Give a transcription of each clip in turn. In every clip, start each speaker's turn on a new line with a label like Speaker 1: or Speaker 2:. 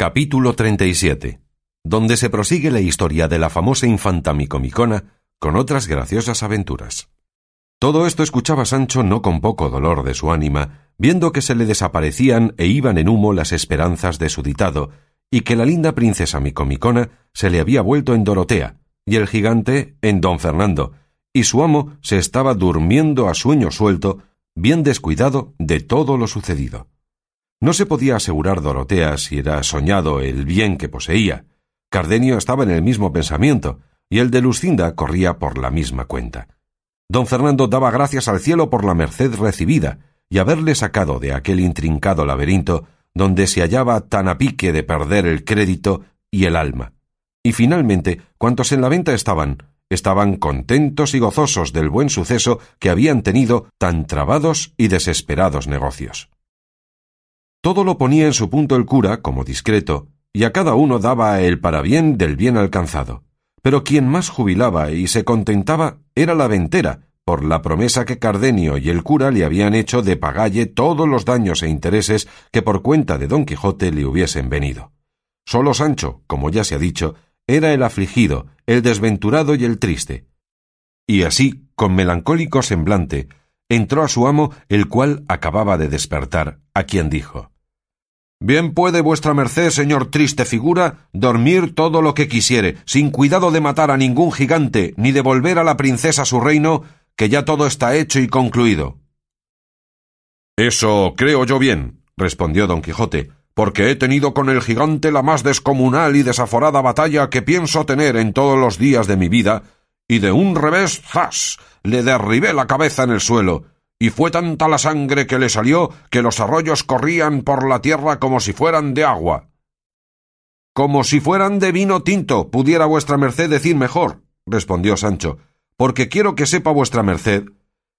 Speaker 1: Capítulo 37 donde se prosigue la historia de la famosa infanta Micomicona con otras graciosas aventuras. Todo esto escuchaba Sancho no con poco dolor de su ánima, viendo que se le desaparecían e iban en humo las esperanzas de su ditado, y que la linda princesa Micomicona se le había vuelto en Dorotea, y el gigante en don Fernando, y su amo se estaba durmiendo a sueño suelto, bien descuidado de todo lo sucedido. No se podía asegurar Dorotea si era soñado el bien que poseía, Cardenio estaba en el mismo pensamiento, y el de Lucinda corría por la misma cuenta. Don Fernando daba gracias al cielo por la merced recibida, y haberle sacado de aquel intrincado laberinto donde se hallaba tan a pique de perder el crédito y el alma. Y finalmente, cuantos en la venta estaban, estaban contentos y gozosos del buen suceso que habían tenido tan trabados y desesperados negocios. Todo lo ponía en su punto el cura, como discreto, y a cada uno daba el parabién del bien alcanzado. Pero quien más jubilaba y se contentaba era la ventera, por la promesa que Cardenio y el cura le habían hecho de pagalle todos los daños e intereses que por cuenta de don Quijote le hubiesen venido. Solo Sancho, como ya se ha dicho, era el afligido, el desventurado y el triste. Y así, con melancólico semblante, entró a su amo, el cual acababa de despertar, a quien dijo Bien puede vuestra merced, señor triste figura, dormir todo lo que quisiere, sin cuidado de matar a ningún gigante, ni de volver a la princesa su reino, que ya todo está hecho y concluido. Eso creo yo bien, respondió don Quijote, porque he tenido con el gigante la más descomunal y desaforada batalla que pienso tener en todos los días de mi vida, y de un revés, ¡zas! Le derribé la cabeza en el suelo, y fue tanta la sangre que le salió que los arroyos corrían por la tierra como si fueran de agua. Como si fueran de vino tinto, pudiera vuestra merced decir mejor, respondió Sancho, porque quiero que sepa vuestra merced,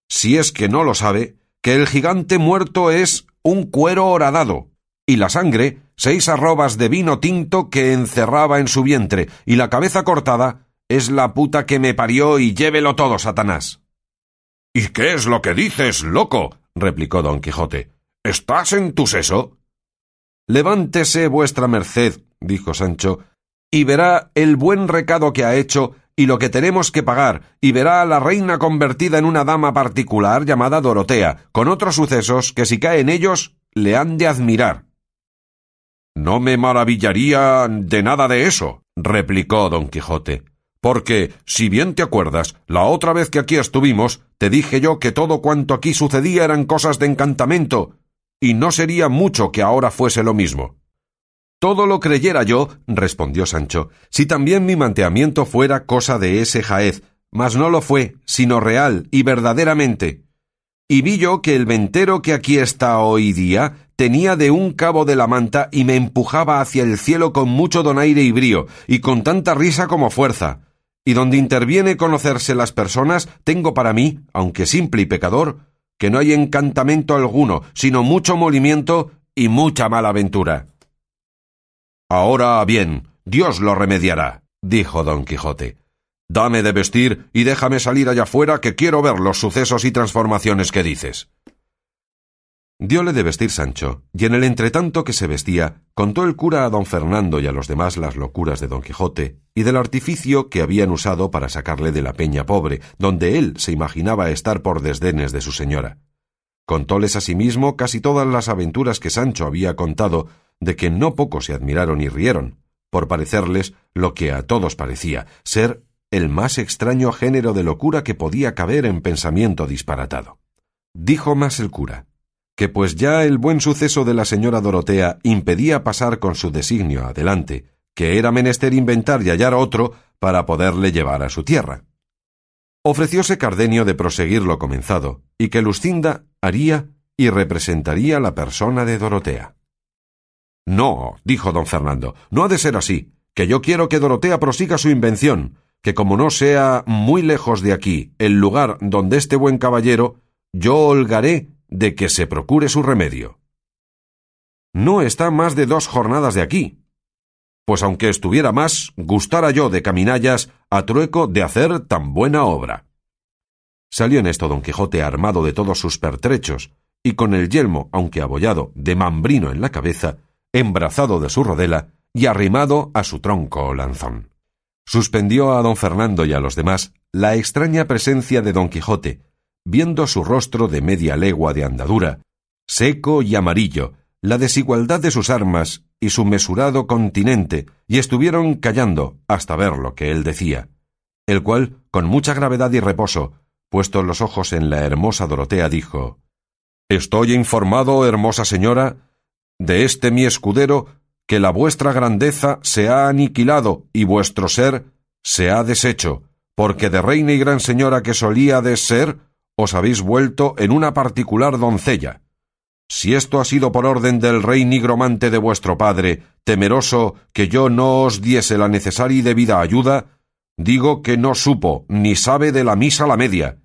Speaker 1: si es que no lo sabe, que el gigante muerto es un cuero horadado, y la sangre seis arrobas de vino tinto que encerraba en su vientre, y la cabeza cortada es la puta que me parió y llévelo todo, Satanás. ¿Y qué es lo que dices, loco? replicó don Quijote. ¿Estás en tu seso? Levántese vuestra merced, dijo Sancho, y verá el buen recado que ha hecho y lo que tenemos que pagar, y verá a la reina convertida en una dama particular llamada Dorotea, con otros sucesos que si cae en ellos le han de admirar. No me maravillaría de nada de eso, replicó don Quijote. Porque, si bien te acuerdas, la otra vez que aquí estuvimos, te dije yo que todo cuanto aquí sucedía eran cosas de encantamento, y no sería mucho que ahora fuese lo mismo. Todo lo creyera yo, respondió Sancho, si también mi manteamiento fuera cosa de ese jaez, mas no lo fue, sino real y verdaderamente. Y vi yo que el ventero que aquí está hoy día tenía de un cabo de la manta y me empujaba hacia el cielo con mucho donaire y brío, y con tanta risa como fuerza y donde interviene conocerse las personas, tengo para mí, aunque simple y pecador, que no hay encantamento alguno, sino mucho molimiento y mucha mala aventura. Ahora bien, Dios lo remediará, dijo don Quijote. Dame de vestir y déjame salir allá fuera que quiero ver los sucesos y transformaciones que dices. Diole de vestir Sancho, y en el entretanto que se vestía, contó el cura a don Fernando y a los demás las locuras de don Quijote, y del artificio que habían usado para sacarle de la peña pobre, donde él se imaginaba estar por desdenes de su señora. Contóles asimismo casi todas las aventuras que Sancho había contado, de que no poco se admiraron y rieron, por parecerles lo que a todos parecía, ser el más extraño género de locura que podía caber en pensamiento disparatado. Dijo más el cura que pues ya el buen suceso de la señora Dorotea impedía pasar con su designio adelante, que era menester inventar y hallar otro para poderle llevar a su tierra. Ofrecióse Cardenio de proseguir lo comenzado, y que Lucinda haría y representaría la persona de Dorotea. No, dijo don Fernando, no ha de ser así, que yo quiero que Dorotea prosiga su invención, que como no sea muy lejos de aquí el lugar donde este buen caballero, yo holgaré de que se procure su remedio. No está más de dos jornadas de aquí. Pues aunque estuviera más, gustara yo de caminallas a trueco de hacer tan buena obra. Salió en esto don Quijote armado de todos sus pertrechos, y con el yelmo, aunque abollado, de mambrino en la cabeza, embrazado de su rodela y arrimado a su tronco o lanzón. Suspendió a don Fernando y a los demás la extraña presencia de don Quijote, viendo su rostro de media legua de andadura, seco y amarillo, la desigualdad de sus armas y su mesurado continente, y estuvieron callando hasta ver lo que él decía, el cual, con mucha gravedad y reposo, puestos los ojos en la hermosa Dorotea, dijo Estoy informado, hermosa señora, de este mi escudero, que la vuestra grandeza se ha aniquilado y vuestro ser se ha deshecho, porque de reina y gran señora que solía de ser, os habéis vuelto en una particular doncella. Si esto ha sido por orden del rey nigromante de vuestro padre, temeroso que yo no os diese la necesaria y debida ayuda, digo que no supo ni sabe de la misa la media,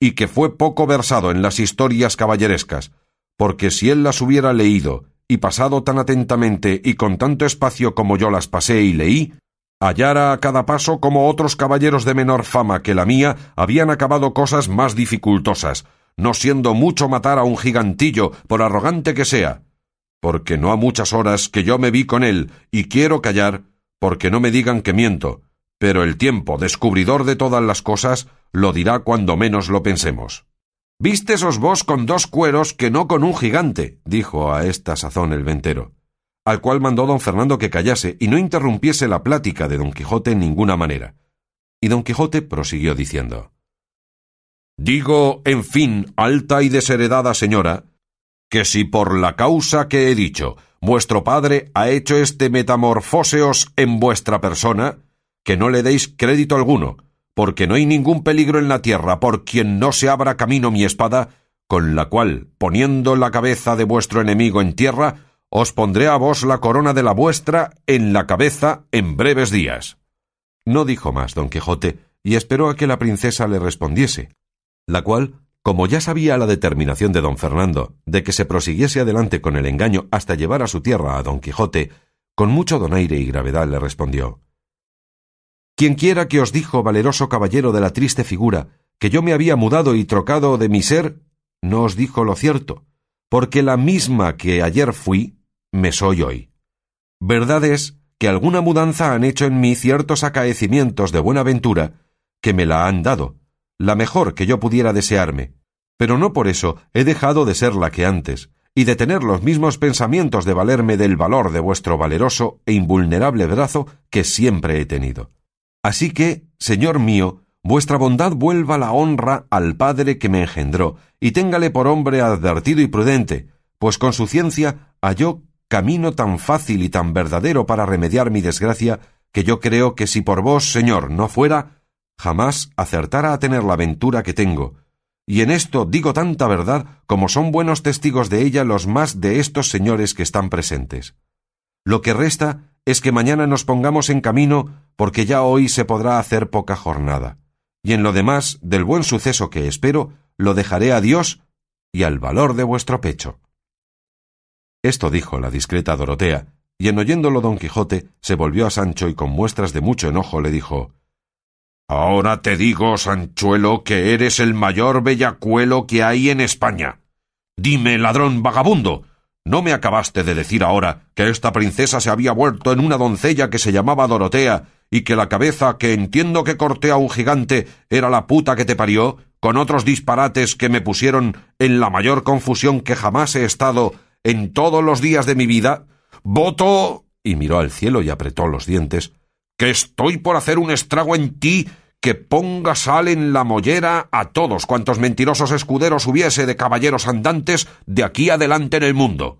Speaker 1: y que fue poco versado en las historias caballerescas, porque si él las hubiera leído y pasado tan atentamente y con tanto espacio como yo las pasé y leí, hallara a cada paso como otros caballeros de menor fama que la mía habían acabado cosas más dificultosas, no siendo mucho matar a un gigantillo, por arrogante que sea, porque no ha muchas horas que yo me vi con él, y quiero callar, porque no me digan que miento, pero el tiempo, descubridor de todas las cosas, lo dirá cuando menos lo pensemos. Vístesos vos con dos cueros que no con un gigante, dijo a esta sazón el ventero, al cual mandó don Fernando que callase y no interrumpiese la plática de don Quijote en ninguna manera. Y don Quijote prosiguió diciendo Digo, en fin, alta y desheredada señora, que si por la causa que he dicho vuestro padre ha hecho este metamorfóseos en vuestra persona, que no le deis crédito alguno, porque no hay ningún peligro en la tierra por quien no se abra camino mi espada, con la cual, poniendo la cabeza de vuestro enemigo en tierra, os pondré a vos la corona de la vuestra en la cabeza en breves días. No dijo más don Quijote, y esperó a que la princesa le respondiese, la cual, como ya sabía la determinación de don Fernando de que se prosiguiese adelante con el engaño hasta llevar a su tierra a don Quijote, con mucho donaire y gravedad le respondió Quien quiera que os dijo, valeroso caballero de la triste figura, que yo me había mudado y trocado de mi ser, no os dijo lo cierto, porque la misma que ayer fui, me soy hoy. Verdad es que alguna mudanza han hecho en mí ciertos acaecimientos de buena ventura que me la han dado, la mejor que yo pudiera desearme, pero no por eso he dejado de ser la que antes, y de tener los mismos pensamientos de valerme del valor de vuestro valeroso e invulnerable brazo que siempre he tenido. Así que, señor mío, vuestra bondad vuelva la honra al Padre que me engendró, y téngale por hombre advertido y prudente, pues con su ciencia halló camino tan fácil y tan verdadero para remediar mi desgracia, que yo creo que si por vos, señor, no fuera, jamás acertara a tener la ventura que tengo, y en esto digo tanta verdad como son buenos testigos de ella los más de estos señores que están presentes. Lo que resta es que mañana nos pongamos en camino, porque ya hoy se podrá hacer poca jornada, y en lo demás del buen suceso que espero, lo dejaré a Dios y al valor de vuestro pecho. Esto dijo la discreta Dorotea, y en oyéndolo don Quijote se volvió a Sancho y con muestras de mucho enojo le dijo Ahora te digo, Sanchuelo, que eres el mayor bellacuelo que hay en España. Dime, ladrón vagabundo, ¿no me acabaste de decir ahora que esta princesa se había vuelto en una doncella que se llamaba Dorotea y que la cabeza que entiendo que corté a un gigante era la puta que te parió, con otros disparates que me pusieron en la mayor confusión que jamás he estado en todos los días de mi vida? Voto. y miró al cielo y apretó los dientes que estoy por hacer un estrago en ti que ponga sal en la mollera a todos cuantos mentirosos escuderos hubiese de caballeros andantes de aquí adelante en el mundo.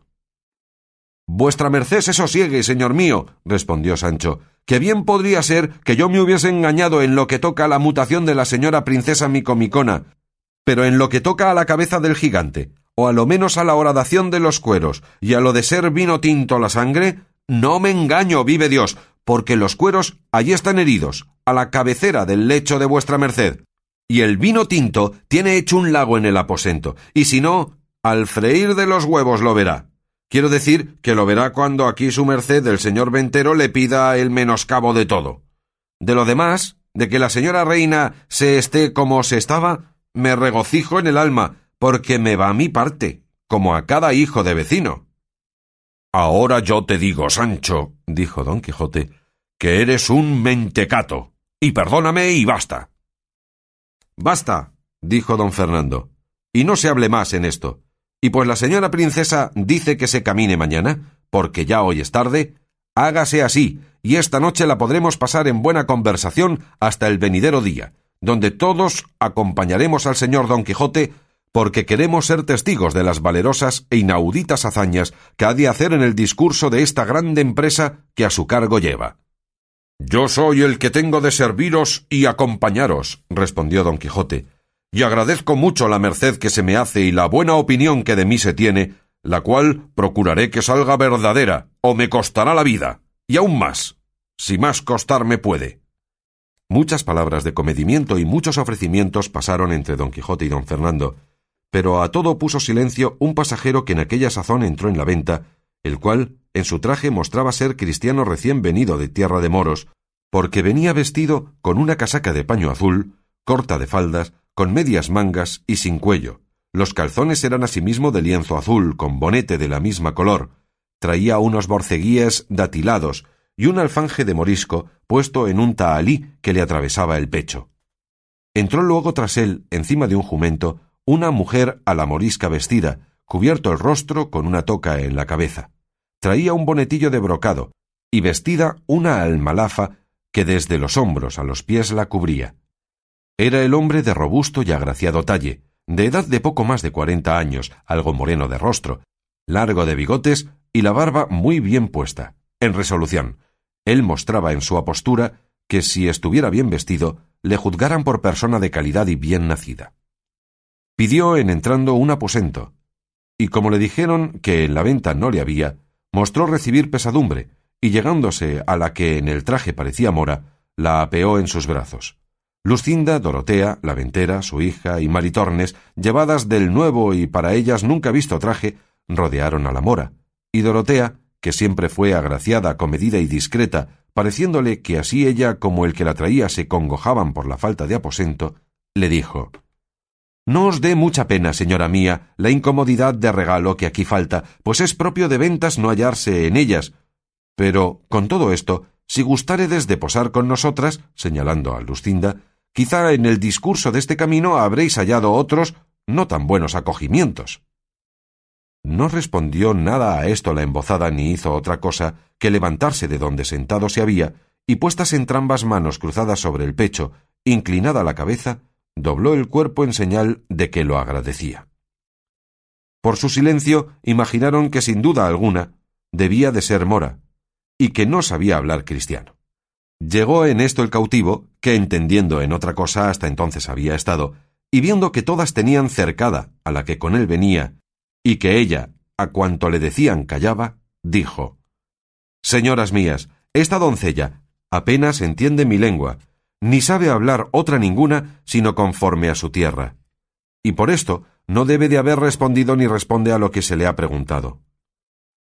Speaker 1: Vuestra merced se sosiegue, señor mío, respondió Sancho, que bien podría ser que yo me hubiese engañado en lo que toca a la mutación de la señora princesa Micomicona, pero en lo que toca a la cabeza del gigante, o a lo menos a la horadación de los cueros, y a lo de ser vino tinto la sangre, no me engaño, vive Dios, porque los cueros allí están heridos, a la cabecera del lecho de vuestra merced. Y el vino tinto tiene hecho un lago en el aposento, y si no, al freír de los huevos lo verá. Quiero decir que lo verá cuando aquí su merced del señor ventero le pida el menoscabo de todo. De lo demás, de que la señora reina se esté como se estaba, me regocijo en el alma, porque me va a mi parte, como a cada hijo de vecino. Ahora yo te digo, Sancho, dijo don Quijote, que eres un mentecato, y perdóname y basta. Basta, dijo don Fernando, y no se hable más en esto. Y pues la señora princesa dice que se camine mañana, porque ya hoy es tarde, hágase así, y esta noche la podremos pasar en buena conversación hasta el venidero día, donde todos acompañaremos al señor don Quijote porque queremos ser testigos de las valerosas e inauditas hazañas que ha de hacer en el discurso de esta grande empresa que a su cargo lleva. Yo soy el que tengo de serviros y acompañaros, respondió don Quijote, y agradezco mucho la merced que se me hace y la buena opinión que de mí se tiene, la cual procuraré que salga verdadera, o me costará la vida, y aún más, si más costarme puede. Muchas palabras de comedimiento y muchos ofrecimientos pasaron entre don Quijote y don Fernando, pero a todo puso silencio un pasajero que en aquella sazón entró en la venta, el cual en su traje mostraba ser cristiano recién venido de tierra de moros, porque venía vestido con una casaca de paño azul, corta de faldas, con medias mangas y sin cuello. Los calzones eran asimismo de lienzo azul, con bonete de la misma color. Traía unos borceguíes datilados y un alfanje de morisco puesto en un tahalí que le atravesaba el pecho. Entró luego tras él, encima de un jumento, una mujer a la morisca vestida, cubierto el rostro con una toca en la cabeza. Traía un bonetillo de brocado, y vestida una almalafa que desde los hombros a los pies la cubría. Era el hombre de robusto y agraciado talle, de edad de poco más de cuarenta años, algo moreno de rostro, largo de bigotes y la barba muy bien puesta. En resolución, él mostraba en su apostura que si estuviera bien vestido, le juzgaran por persona de calidad y bien nacida. Pidió en entrando un aposento, y como le dijeron que en la venta no le había, mostró recibir pesadumbre, y llegándose a la que en el traje parecía mora, la apeó en sus brazos. Lucinda, Dorotea, la ventera, su hija y Maritornes, llevadas del nuevo y para ellas nunca visto traje, rodearon a la mora, y Dorotea, que siempre fue agraciada, comedida y discreta, pareciéndole que así ella como el que la traía se congojaban por la falta de aposento, le dijo no os dé mucha pena, señora mía, la incomodidad de regalo que aquí falta, pues es propio de ventas no hallarse en ellas. Pero, con todo esto, si gustáredes de posar con nosotras, señalando a Lucinda, quizá en el discurso de este camino habréis hallado otros no tan buenos acogimientos. No respondió nada a esto la embozada ni hizo otra cosa que levantarse de donde sentado se había y puestas entrambas manos cruzadas sobre el pecho, inclinada la cabeza, dobló el cuerpo en señal de que lo agradecía. Por su silencio imaginaron que sin duda alguna debía de ser mora, y que no sabía hablar cristiano. Llegó en esto el cautivo, que entendiendo en otra cosa hasta entonces había estado, y viendo que todas tenían cercada a la que con él venía, y que ella, a cuanto le decían callaba, dijo Señoras mías, esta doncella apenas entiende mi lengua, ni sabe hablar otra ninguna sino conforme a su tierra. Y por esto no debe de haber respondido ni responde a lo que se le ha preguntado.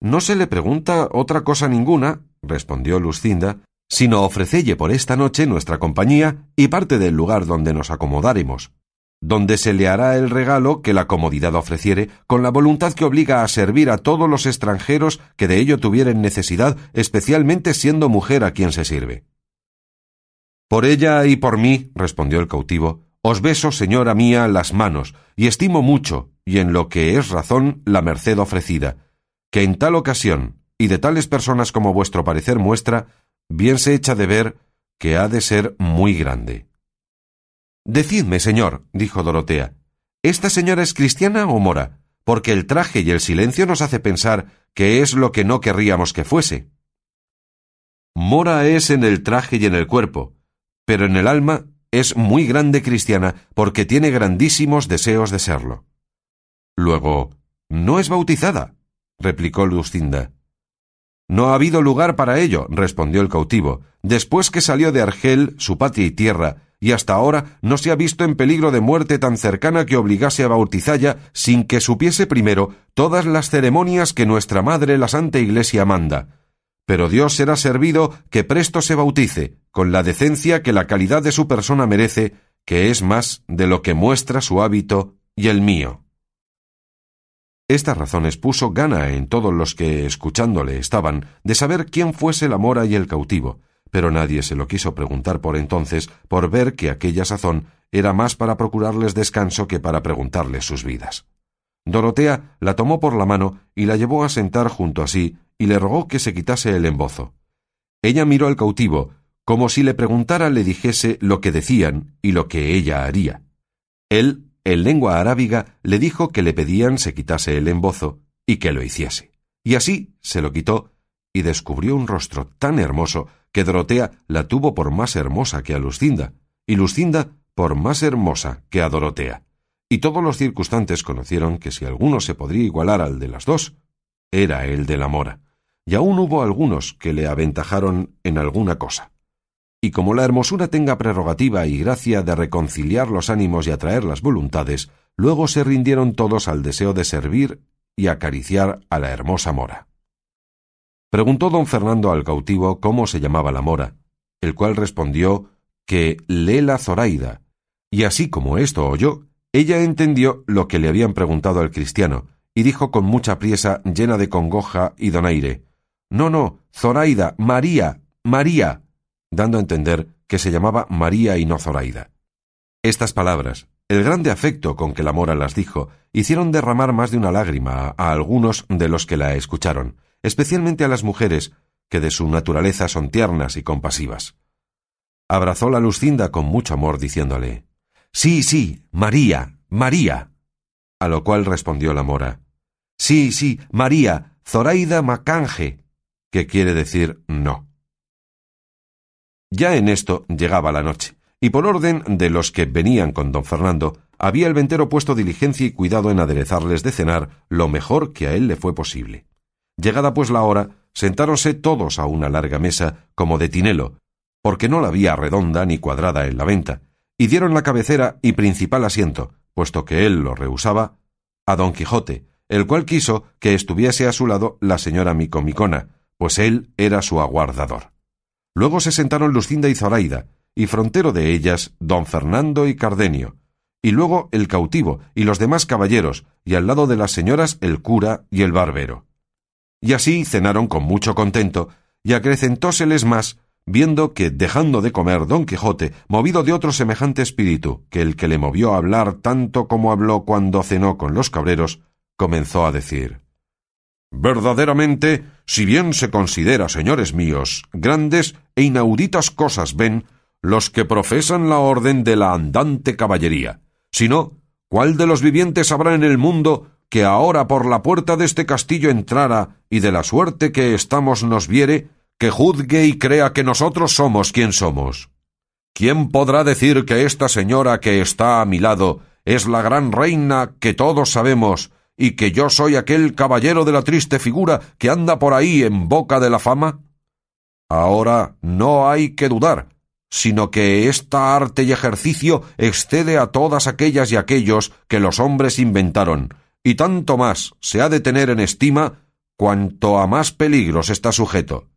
Speaker 1: No se le pregunta otra cosa ninguna, respondió Lucinda, sino ofrecelle por esta noche nuestra compañía y parte del lugar donde nos acomodaremos, donde se le hará el regalo que la comodidad ofreciere, con la voluntad que obliga a servir a todos los extranjeros que de ello tuvieren necesidad, especialmente siendo mujer a quien se sirve. Por ella y por mí, respondió el cautivo, os beso, señora mía, las manos, y estimo mucho, y en lo que es razón, la merced ofrecida, que en tal ocasión, y de tales personas como vuestro parecer muestra, bien se echa de ver que ha de ser muy grande. Decidme, señor, dijo Dorotea, ¿esta señora es cristiana o mora? Porque el traje y el silencio nos hace pensar que es lo que no querríamos que fuese. Mora es en el traje y en el cuerpo, pero en el alma es muy grande cristiana porque tiene grandísimos deseos de serlo. Luego, no es bautizada, replicó Lucinda. No ha habido lugar para ello, respondió el cautivo, después que salió de Argel, su patria y tierra, y hasta ahora no se ha visto en peligro de muerte tan cercana que obligase a bautizalla sin que supiese primero todas las ceremonias que nuestra madre la Santa Iglesia manda, pero Dios será servido que presto se bautice, con la decencia que la calidad de su persona merece, que es más de lo que muestra su hábito y el mío. Estas razones puso gana en todos los que escuchándole estaban de saber quién fuese la mora y el cautivo, pero nadie se lo quiso preguntar por entonces, por ver que aquella sazón era más para procurarles descanso que para preguntarles sus vidas. Dorotea la tomó por la mano y la llevó a sentar junto a sí y le rogó que se quitase el embozo. Ella miró al cautivo, como si le preguntara le dijese lo que decían y lo que ella haría. Él, en lengua arábiga, le dijo que le pedían se quitase el embozo y que lo hiciese. Y así se lo quitó y descubrió un rostro tan hermoso que Dorotea la tuvo por más hermosa que a Lucinda, y Lucinda por más hermosa que a Dorotea. Y todos los circunstantes conocieron que si alguno se podría igualar al de las dos, era el de la mora, y aún hubo algunos que le aventajaron en alguna cosa. Y como la hermosura tenga prerrogativa y gracia de reconciliar los ánimos y atraer las voluntades, luego se rindieron todos al deseo de servir y acariciar a la hermosa mora. Preguntó don Fernando al cautivo cómo se llamaba la mora, el cual respondió que Lela Zoraida, y así como esto oyó, ella entendió lo que le habían preguntado al cristiano, y dijo con mucha priesa, llena de congoja y donaire No, no, Zoraida, María, María dando a entender que se llamaba María y no Zoraida. Estas palabras, el grande afecto con que la mora las dijo, hicieron derramar más de una lágrima a, algunos de los que la escucharon, especialmente a las mujeres, que de su naturaleza son tiernas y compasivas. Abrazó la Lucinda con mucho amor, diciéndole Sí, sí, María, María. A lo cual respondió la mora Sí, sí, María, Zoraida Macanje, que quiere decir no. Ya en esto llegaba la noche, y por orden de los que venían con don Fernando, había el ventero puesto diligencia y cuidado en aderezarles de cenar lo mejor que a él le fue posible. Llegada pues la hora, sentáronse todos a una larga mesa, como de tinelo, porque no la había redonda ni cuadrada en la venta, y dieron la cabecera y principal asiento, puesto que él lo rehusaba, a don Quijote, el cual quiso que estuviese a su lado la señora Micomicona, pues él era su aguardador. Luego se sentaron Lucinda y Zoraida, y frontero de ellas don Fernando y Cardenio, y luego el cautivo y los demás caballeros, y al lado de las señoras el cura y el barbero. Y así cenaron con mucho contento, y acrecentóseles más, viendo que, dejando de comer don Quijote, movido de otro semejante espíritu que el que le movió a hablar tanto como habló cuando cenó con los cabreros, comenzó a decir Verdaderamente, si bien se considera, señores míos, grandes e inauditas cosas ven los que profesan la orden de la andante caballería, sino, ¿cuál de los vivientes habrá en el mundo que ahora por la puerta de este castillo entrara y de la suerte que estamos nos viere, que juzgue y crea que nosotros somos quien somos? ¿Quién podrá decir que esta señora que está a mi lado es la gran reina que todos sabemos y que yo soy aquel caballero de la triste figura que anda por ahí en boca de la fama? Ahora no hay que dudar, sino que esta arte y ejercicio excede a todas aquellas y aquellos que los hombres inventaron, y tanto más se ha de tener en estima cuanto a más peligros está sujeto.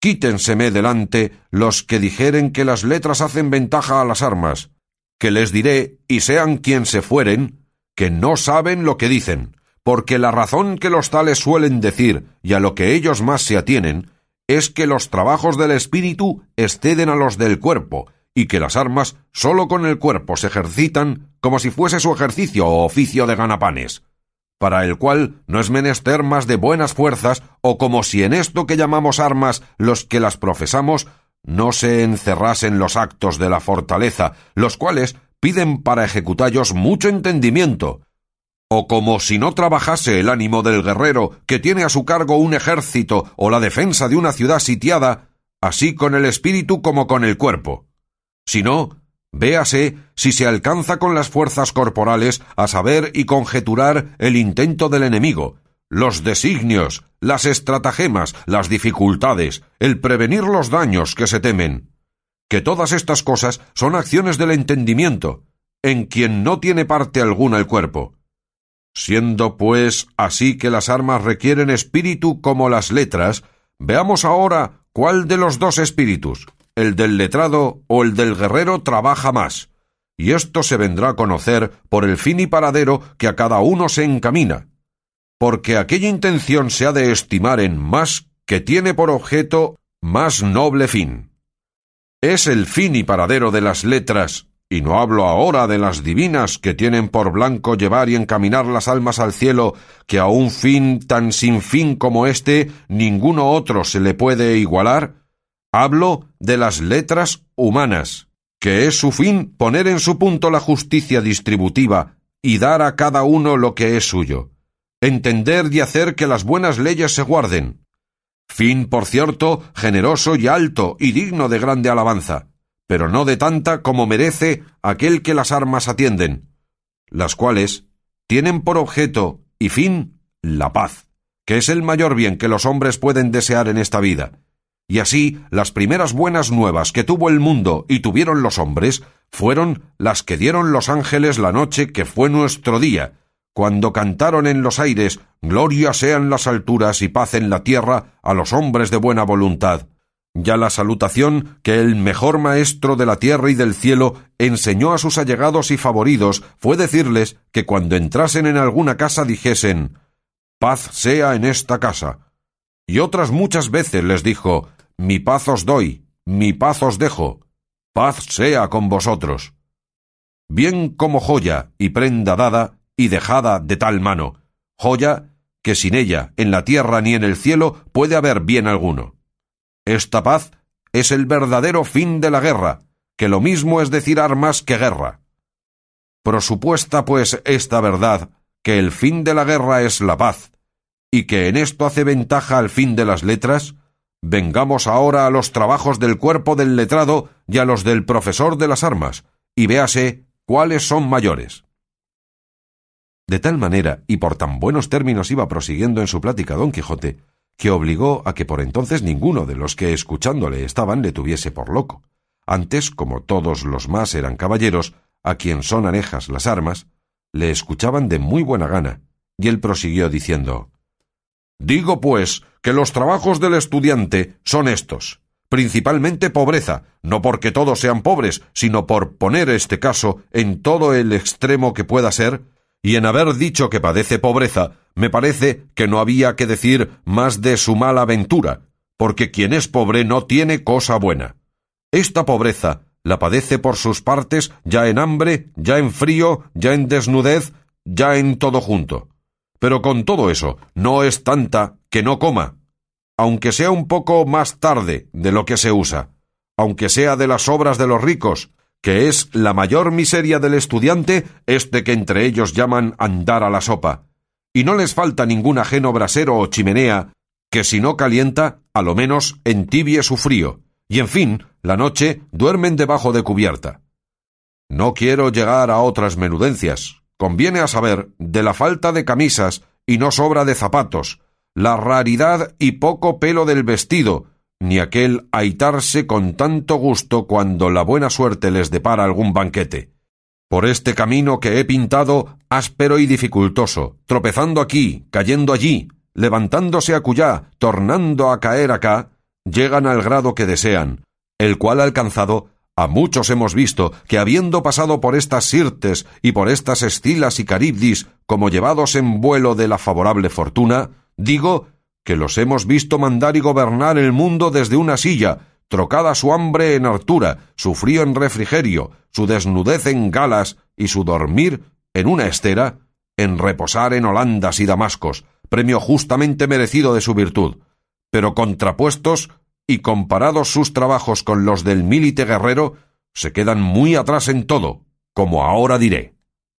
Speaker 1: Quítenseme delante los que dijeren que las letras hacen ventaja a las armas, que les diré, y sean quien se fueren, que no saben lo que dicen, porque la razón que los tales suelen decir y a lo que ellos más se atienen es que los trabajos del espíritu exceden a los del cuerpo, y que las armas sólo con el cuerpo se ejercitan como si fuese su ejercicio o oficio de ganapanes, para el cual no es menester más de buenas fuerzas, o como si en esto que llamamos armas los que las profesamos no se encerrasen los actos de la fortaleza, los cuales piden para ejecutallos mucho entendimiento, o como si no trabajase el ánimo del guerrero que tiene a su cargo un ejército o la defensa de una ciudad sitiada, así con el espíritu como con el cuerpo. Si no, véase si se alcanza con las fuerzas corporales a saber y conjeturar el intento del enemigo, los designios, las estratagemas, las dificultades, el prevenir los daños que se temen que todas estas cosas son acciones del entendimiento, en quien no tiene parte alguna el cuerpo. Siendo, pues, así que las armas requieren espíritu como las letras, veamos ahora cuál de los dos espíritus, el del letrado o el del guerrero, trabaja más, y esto se vendrá a conocer por el fin y paradero que a cada uno se encamina, porque aquella intención se ha de estimar en más que tiene por objeto más noble fin. Es el fin y paradero de las letras, y no hablo ahora de las divinas que tienen por blanco llevar y encaminar las almas al cielo, que a un fin tan sin fin como este ninguno otro se le puede igualar, hablo de las letras humanas, que es su fin poner en su punto la justicia distributiva y dar a cada uno lo que es suyo, entender y hacer que las buenas leyes se guarden, fin, por cierto, generoso y alto y digno de grande alabanza, pero no de tanta como merece aquel que las armas atienden, las cuales tienen por objeto y fin la paz, que es el mayor bien que los hombres pueden desear en esta vida. Y así las primeras buenas nuevas que tuvo el mundo y tuvieron los hombres fueron las que dieron los ángeles la noche que fue nuestro día, cuando cantaron en los aires Gloria sean las alturas y paz en la tierra a los hombres de buena voluntad. Ya la salutación que el mejor maestro de la tierra y del cielo enseñó a sus allegados y favoridos fue decirles que cuando entrasen en alguna casa dijesen Paz sea en esta casa. Y otras muchas veces les dijo Mi paz os doy, mi paz os dejo, paz sea con vosotros. Bien como joya y prenda dada, y dejada de tal mano, joya que sin ella en la tierra ni en el cielo puede haber bien alguno. Esta paz es el verdadero fin de la guerra, que lo mismo es decir armas que guerra. Prosupuesta, pues, esta verdad, que el fin de la guerra es la paz, y que en esto hace ventaja al fin de las letras, vengamos ahora a los trabajos del cuerpo del letrado y a los del profesor de las armas, y véase cuáles son mayores. De tal manera y por tan buenos términos iba prosiguiendo en su plática don Quijote, que obligó a que por entonces ninguno de los que escuchándole estaban le tuviese por loco. Antes, como todos los más eran caballeros, a quien son anejas las armas, le escuchaban de muy buena gana, y él prosiguió diciendo Digo, pues, que los trabajos del estudiante son estos principalmente pobreza, no porque todos sean pobres, sino por poner este caso en todo el extremo que pueda ser, y en haber dicho que padece pobreza, me parece que no había que decir más de su mala ventura, porque quien es pobre no tiene cosa buena. Esta pobreza la padece por sus partes ya en hambre, ya en frío, ya en desnudez, ya en todo junto. Pero con todo eso, no es tanta que no coma, aunque sea un poco más tarde de lo que se usa, aunque sea de las obras de los ricos, que es la mayor miseria del estudiante este que entre ellos llaman andar a la sopa, y no les falta ningún ajeno brasero o chimenea que si no calienta, a lo menos entibie su frío, y en fin, la noche duermen debajo de cubierta. No quiero llegar a otras menudencias. Conviene a saber de la falta de camisas y no sobra de zapatos, la raridad y poco pelo del vestido, ni aquel aitarse con tanto gusto cuando la buena suerte les depara algún banquete. Por este camino que he pintado, áspero y dificultoso, tropezando aquí, cayendo allí, levantándose acullá, tornando a caer acá, llegan al grado que desean, el cual alcanzado, a muchos hemos visto que habiendo pasado por estas sirtes y por estas estilas y caribdis como llevados en vuelo de la favorable fortuna, digo que los hemos visto mandar y gobernar el mundo desde una silla, trocada su hambre en hartura, su frío en refrigerio, su desnudez en galas y su dormir en una estera, en reposar en Holandas y Damascos, premio justamente merecido de su virtud, pero contrapuestos y comparados sus trabajos con los del milite guerrero, se quedan muy atrás en todo, como ahora diré.